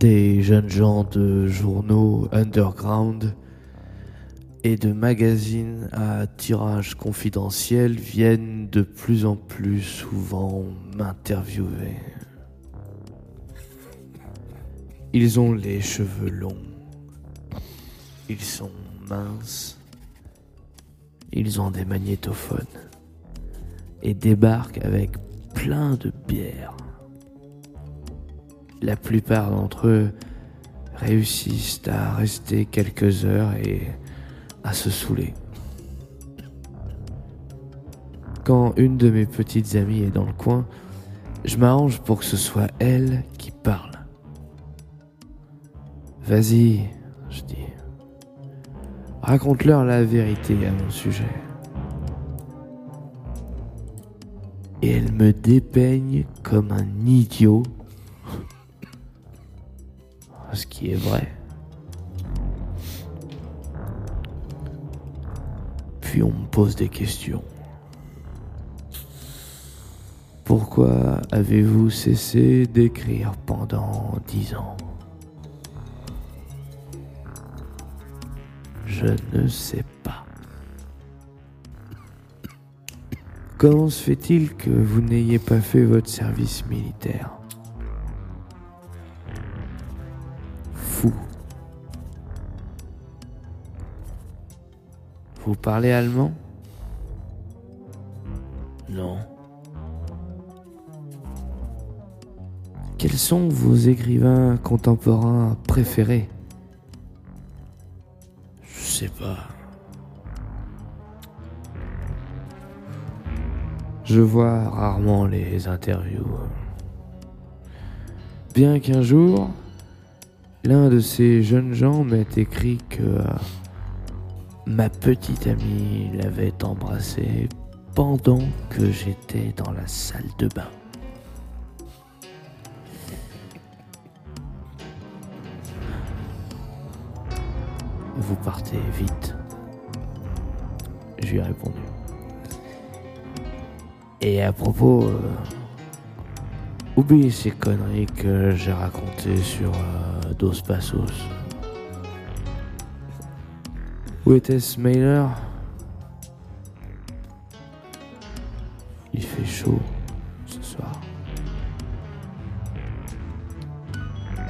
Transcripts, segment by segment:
Des jeunes gens de journaux underground et de magazines à tirage confidentiel viennent de plus en plus souvent m'interviewer. Ils ont les cheveux longs, ils sont minces, ils ont des magnétophones et débarquent avec plein de bières. La plupart d'entre eux réussissent à rester quelques heures et à se saouler. Quand une de mes petites amies est dans le coin, je m'arrange pour que ce soit elle qui parle. Vas-y, je dis. Raconte-leur la vérité à mon sujet. Et elle me dépeigne comme un idiot. Ce qui est vrai. Puis on me pose des questions. Pourquoi avez-vous cessé d'écrire pendant dix ans? Je ne sais pas. Comment se fait-il que vous n'ayez pas fait votre service militaire? Vous parlez allemand? Non. Quels sont vos écrivains contemporains préférés? Je sais pas. Je vois rarement les interviews. Bien qu'un jour, l'un de ces jeunes gens m'ait écrit que euh, ma petite amie l'avait embrassé pendant que j'étais dans la salle de bain. Vous partez vite. Je lui ai répondu. Et à propos, euh, oubliez ces conneries que j'ai racontées sur euh, Dos Passos. Où était Smiler Il fait chaud ce soir.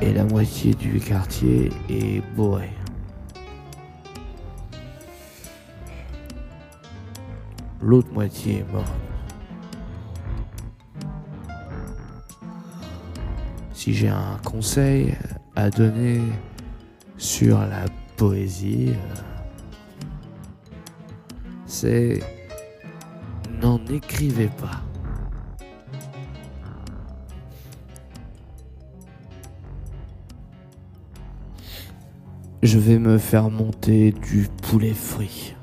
Et la moitié du quartier est bourré. L'autre moitié est morte. Si j'ai un conseil à donner sur la poésie, euh, c'est n'en écrivez pas. Je vais me faire monter du poulet frit.